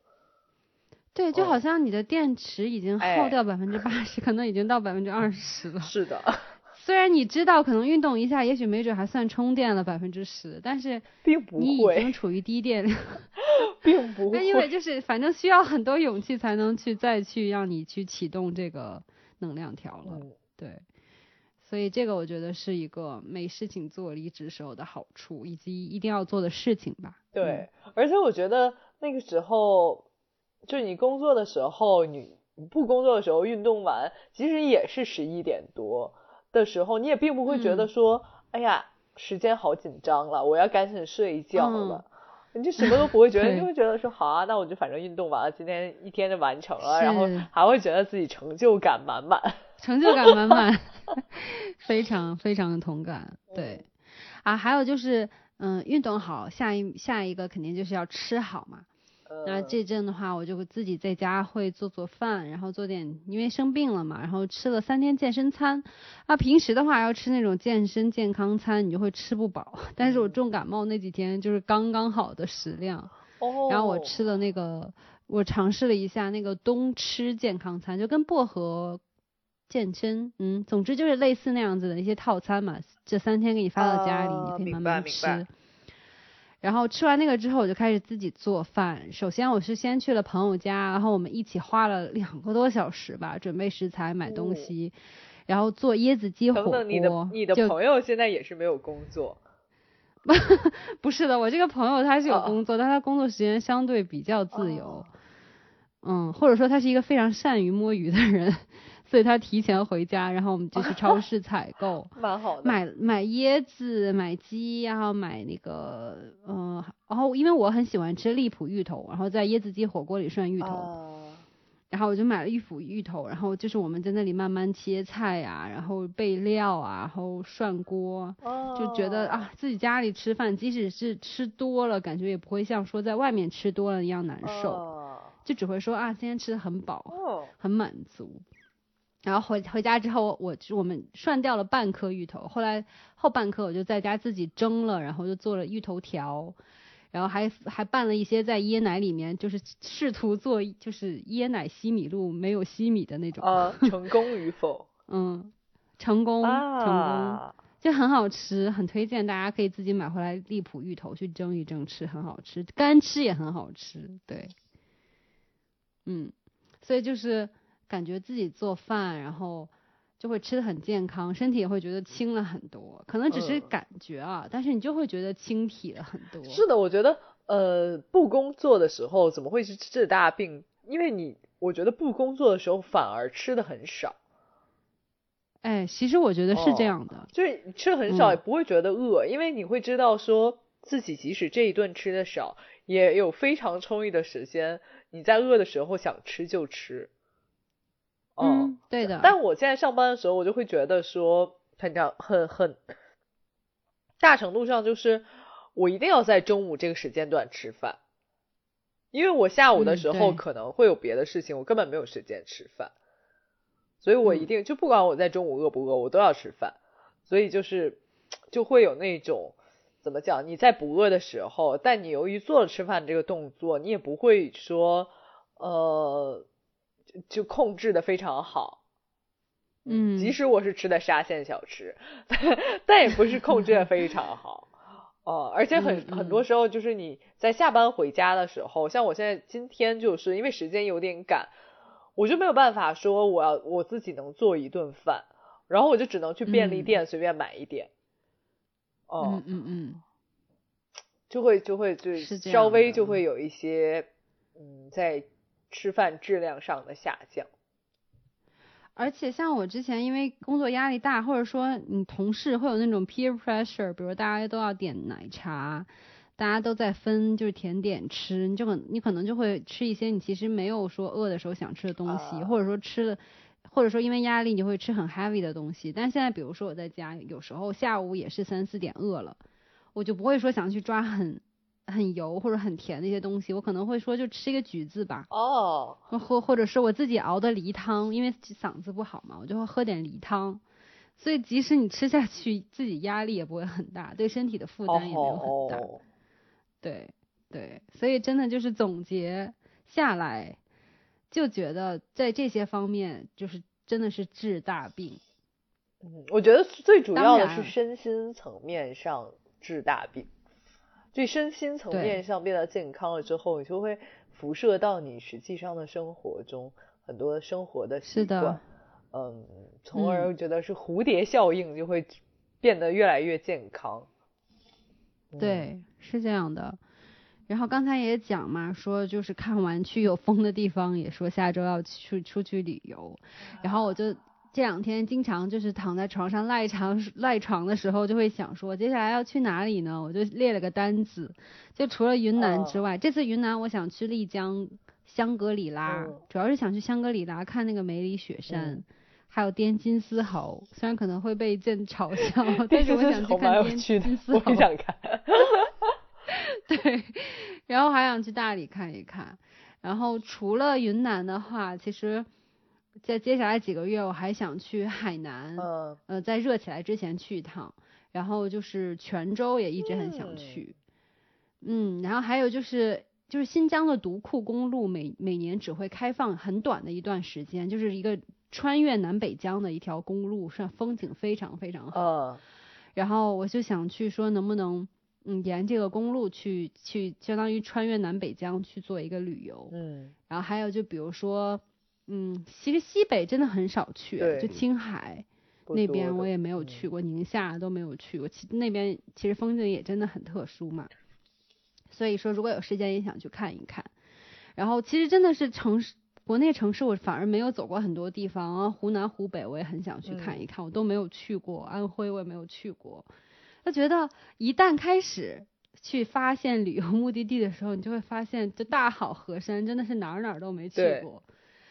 对，就好像你的电池已经耗掉百分之八十，可能已经到百分之二十了。[laughs] 是的，[laughs] 虽然你知道可能运动一下，也许没准还算充电了百分之十，但是并不你已经处于低电量，[laughs] 并不会。那因为就是反正需要很多勇气才能去再去让你去启动这个能量条了，对。所以这个我觉得是一个没事情做离职时候的好处，以及一定要做的事情吧。对，而且我觉得那个时候，就你工作的时候，你不工作的时候运动完，即使也是十一点多的时候，你也并不会觉得说，哎呀，时间好紧张了，我要赶紧睡一觉了。[laughs] 你就什么都不会觉得，[laughs] 你就会觉得说好啊，那我就反正运动完了，今天一天就完成了，然后还会觉得自己成就感满满，成就感满满，[laughs] 非常非常的同感。对，啊，还有就是，嗯，运动好，下一下一个肯定就是要吃好嘛。那这阵的话，我就自己在家会做做饭，然后做点，因为生病了嘛，然后吃了三天健身餐。啊，平时的话要吃那种健身健康餐，你就会吃不饱。但是我重感冒那几天就是刚刚好的食量。哦。然后我吃了那个，我尝试了一下那个冬吃健康餐，就跟薄荷健身，嗯，总之就是类似那样子的一些套餐嘛。这三天给你发到家里，你可以慢慢吃。然后吃完那个之后，我就开始自己做饭。首先我是先去了朋友家，然后我们一起花了两个多小时吧，准备食材、买东西，然后做椰子鸡火锅。等等，你的你的朋友现在也是没有工作？[laughs] 不是的，我这个朋友他是有工作，但他工作时间相对比较自由。嗯，或者说他是一个非常善于摸鱼的人。所以他提前回家，然后我们就去超市采购，[laughs] 蛮好的。买买椰子，买鸡，然后买那个，嗯，然后因为我很喜欢吃荔浦芋头，然后在椰子鸡火锅里涮芋头，然后我就买了一斧芋头，然后就是我们在那里慢慢切菜呀，然后备料啊，然后涮锅，就觉得啊，自己家里吃饭，即使是吃多了，感觉也不会像说在外面吃多了一样难受，就只会说啊，今天吃的很饱，很满足。然后回回家之后，我我们涮掉了半颗芋头，后来后半颗我就在家自己蒸了，然后就做了芋头条，然后还还拌了一些在椰奶里面，就是试图做就是椰奶西米露没有西米的那种。啊，成功与否？[laughs] 嗯，成功，成功，就很好吃，很推荐大家可以自己买回来荔浦芋头去蒸一蒸吃，很好吃，干吃也很好吃，对，嗯，所以就是。感觉自己做饭，然后就会吃的很健康，身体也会觉得轻了很多。可能只是感觉啊，但是你就会觉得轻体了很多。是的，我觉得呃，不工作的时候怎么会是治大病？因为你，我觉得不工作的时候反而吃的很少。哎，其实我觉得是这样的，就是你吃的很少也不会觉得饿，因为你会知道说自己即使这一顿吃的少，也有非常充裕的时间，你在饿的时候想吃就吃。嗯，对的。但我现在上班的时候，我就会觉得说，很很很大程度上就是我一定要在中午这个时间段吃饭，因为我下午的时候可能会有别的事情，我根本没有时间吃饭，所以我一定就不管我在中午饿不饿，我都要吃饭。所以就是就会有那种怎么讲，你在不饿的时候，但你由于做了吃饭这个动作，你也不会说呃。就控制的非常好，嗯，即使我是吃的沙县小吃，但也不是控制的非常好，哦，而且很很多时候就是你在下班回家的时候，像我现在今天就是因为时间有点赶，我就没有办法说我要我自己能做一顿饭，然后我就只能去便利店随便买一点，哦，嗯嗯嗯，就会就会就稍微就会。有一些嗯在。吃饭质量上的下降，而且像我之前因为工作压力大，或者说你同事会有那种 peer pressure，比如大家都要点奶茶，大家都在分就是甜点吃，你就很你可能就会吃一些你其实没有说饿的时候想吃的东西，或者说吃了，或者说因为压力你会吃很 heavy 的东西。但现在比如说我在家，有时候下午也是三四点饿了，我就不会说想去抓很。很油或者很甜的一些东西，我可能会说就吃一个橘子吧。哦。或或者是我自己熬的梨汤，因为嗓子不好嘛，我就会喝点梨汤。所以即使你吃下去，自己压力也不会很大，对身体的负担也没有很大。对对，所以真的就是总结下来，就觉得在这些方面就是真的是治大病。嗯，我觉得最主要的是身心层面上治大病。对身心层面上变得健康了之后，你就会辐射到你实际上的生活中很多生活的习惯，嗯，从而觉得是蝴蝶效应就会变得越来越健康。对，是这样的。然后刚才也讲嘛，说就是看完去有风的地方，也说下周要去出去旅游。然后我就这两天经常就是躺在床上赖床赖床的时候，就会想说接下来要去哪里呢？我就列了个单子，就除了云南之外，这次云南我想去丽江、香格里拉，主要是想去香格里拉看那个梅里雪山，还有滇金丝猴。虽然可能会被朕嘲笑，[laughs] 但是我想去看滇金丝猴。我想看。[laughs] 对，然后还想去大理看一看，然后除了云南的话，其实，在接下来几个月我还想去海南，呃，在热起来之前去一趟，然后就是泉州也一直很想去，嗯，然后还有就是就是新疆的独库公路每每年只会开放很短的一段时间，就是一个穿越南北疆的一条公路，上风景非常非常好，然后我就想去说能不能。嗯，沿这个公路去去，相当于穿越南北疆去做一个旅游。嗯，然后还有就比如说，嗯，其实西北真的很少去，就青海那边我也没有去过，宁夏都没有去过。其那边其实风景也真的很特殊嘛。所以说，如果有时间也想去看一看。然后其实真的是城市，国内城市我反而没有走过很多地方啊，湖南、湖北我也很想去看一看，我都没有去过。安徽我也没有去过。他觉得一旦开始去发现旅游目的地的时候，你就会发现，这大好河山真的是哪儿哪儿都没去过，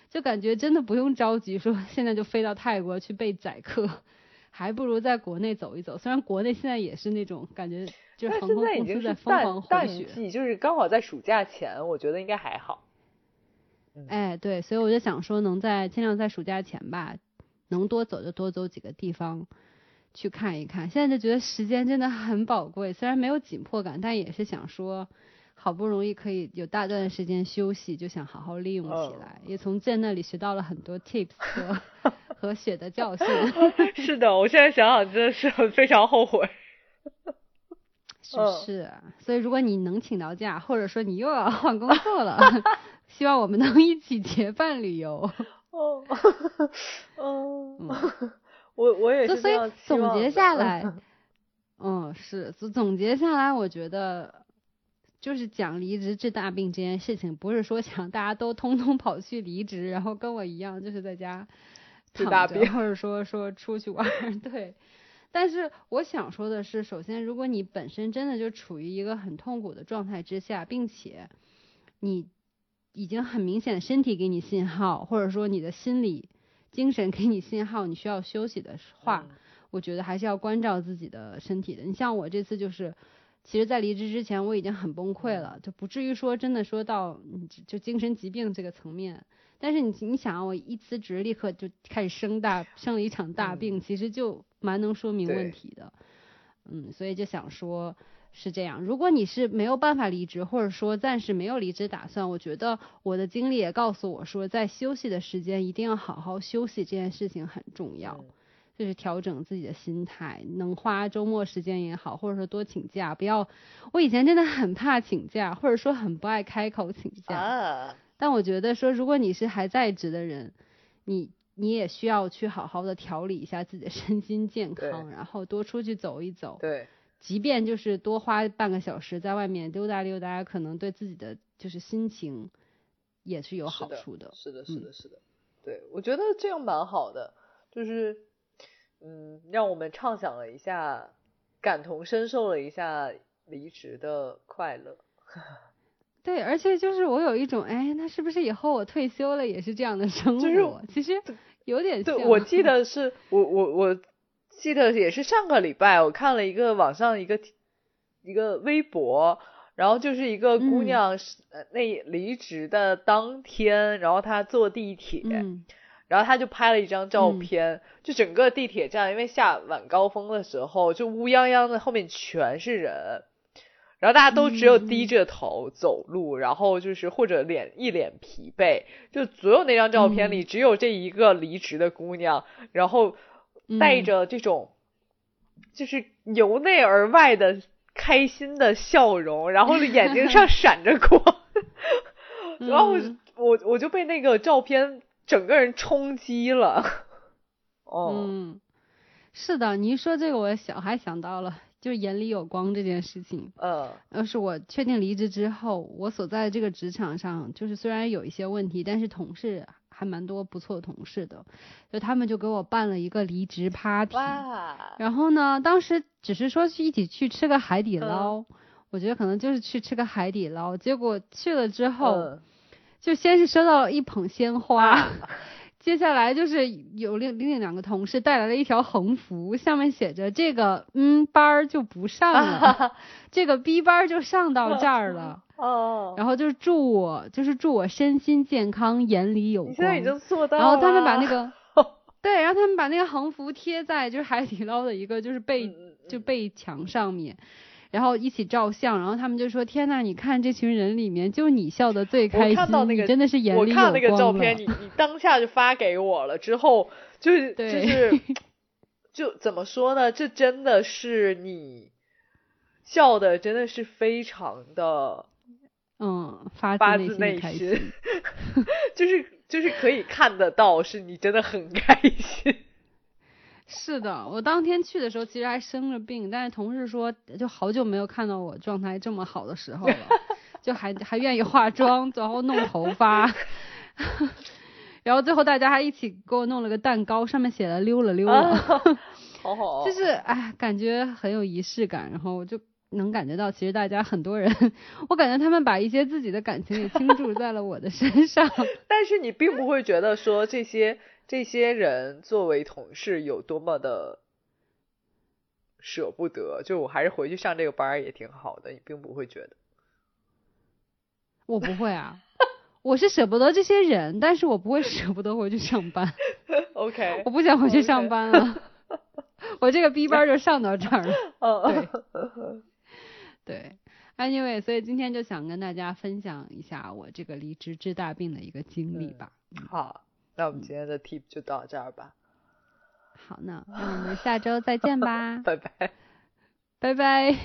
就感觉真的不用着急说现在就飞到泰国去被宰客，还不如在国内走一走。虽然国内现在也是那种感觉，就是航空公司在疯狂回血，就是刚好在暑假前，我觉得应该还好。哎，对，所以我就想说，能在尽量在暑假前吧，能多走就多走几个地方。去看一看，现在就觉得时间真的很宝贵，虽然没有紧迫感，但也是想说，好不容易可以有大段时间休息，就想好好利用起来。也从剑那里学到了很多 tips 和 [laughs] 和血的教训。[laughs] 是的，我现在想想真的是非常后悔。[laughs] 是是，所以如果你能请到假，或者说你又要换工作了，希望我们能一起结伴旅游。哦，嗯。我我也是所以总结下来，嗯，是总总结下来，我觉得就是讲离职治大病这件事情，不是说想大家都通通跑去离职，然后跟我一样就是在家躺着，或者说说出去玩，对。但是我想说的是，首先，如果你本身真的就处于一个很痛苦的状态之下，并且你已经很明显身体给你信号，或者说你的心理。精神给你信号，你需要休息的话，我觉得还是要关照自己的身体的。你像我这次就是，其实，在离职之前我已经很崩溃了，就不至于说真的说到就精神疾病这个层面。但是你你想，我一辞职立刻就开始生大生了一场大病，其实就蛮能说明问题的。嗯，所以就想说。是这样，如果你是没有办法离职，或者说暂时没有离职打算，我觉得我的经历也告诉我说，在休息的时间一定要好好休息，这件事情很重要，就是调整自己的心态，能花周末时间也好，或者说多请假，不要。我以前真的很怕请假，或者说很不爱开口请假，但我觉得说，如果你是还在职的人，你你也需要去好好的调理一下自己的身心健康，然后多出去走一走。对。即便就是多花半个小时在外面溜达溜达，可能对自己的就是心情也是有好处的。是的，是的，是的。对，我觉得这样蛮好的，就是嗯，让我们畅想了一下，感同身受了一下离职的快乐。[laughs] 对，而且就是我有一种，哎，那是不是以后我退休了也是这样的生活？其实有点像。我记得是我我我。记得也是上个礼拜，我看了一个网上一个一个微博，然后就是一个姑娘那离职的当天，然后她坐地铁，然后他就拍了一张照片，就整个地铁站，因为下晚高峰的时候，就乌泱泱的，后面全是人，然后大家都只有低着头走路，然后就是或者脸一脸疲惫，就所有那张照片里只有这一个离职的姑娘，然后。带着这种，就是由内而外的开心的笑容，然后眼睛上 [laughs] 闪着光，[laughs] 然后我我就被那个照片整个人冲击了。[laughs] 哦，嗯，是的，你一说这个，我想还想到了，就是眼里有光这件事情。嗯要是我确定离职之后，我所在的这个职场上，就是虽然有一些问题，但是同事还蛮多不错的同事的，就他们就给我办了一个离职 party。哇，然后呢，当时只是说去一起去吃个海底嗯捞，我觉得可能就是去吃个海底捞。结果去了之后，嗯就先是收到了一捧鲜花，啊 [laughs] 接下来就是有另另两个同事带来了一条横幅，上面写着这个嗯班儿就不上了，[laughs] 这个 B 班儿就上到这儿了。[laughs] 哦，然后就是祝我，就是祝我身心健康，眼里有光。你现在已经做到了。然后他们把那个，对，然后他们把那个横幅贴在就是海底捞的一个就是背、就背墙上面，然后一起照相，然后他们就说：“天呐，你看这群人里面，就你笑的最开我心，看到那个你真的是眼里有我看那个照片，你你当下就发给我了，之后就是就是 [laughs] 就怎么说呢？这真的是你笑的，真的是非常的嗯，发发自自内心。，[laughs] 就是就是可以看得到，是你真的很开心。是的，我当天去的时候其实还生着病，但是同事说就好久没有看到我状态这么好的时候了，就还还愿意化妆，然后弄头发，[laughs] 然后最后大家还一起给我弄了个蛋糕，上面写了溜了溜了，好好，[laughs] 就是哎，感觉很有仪式感，然后我就能感觉到，其实大家很多人，我感觉他们把一些自己的感情也倾注在了我的身上。[laughs] 但是你并不会觉得说这些这些人作为同事有多么的舍不得，就我还是回去上这个班儿也挺好的，你并不会觉得。我不会啊，我是舍不得这些人，但是我不会舍不得回去上班。[laughs] OK，我不想回去上班了，[laughs] 我这个 B 班就上到这儿了。[laughs] 嗯，对，anyway，所以今天就想跟大家分享一下我这个离职治大病的一个经历吧。好，那我们今天的 tip 就到这儿吧，好呢，那我们下周再见吧，[laughs] 拜拜。拜拜。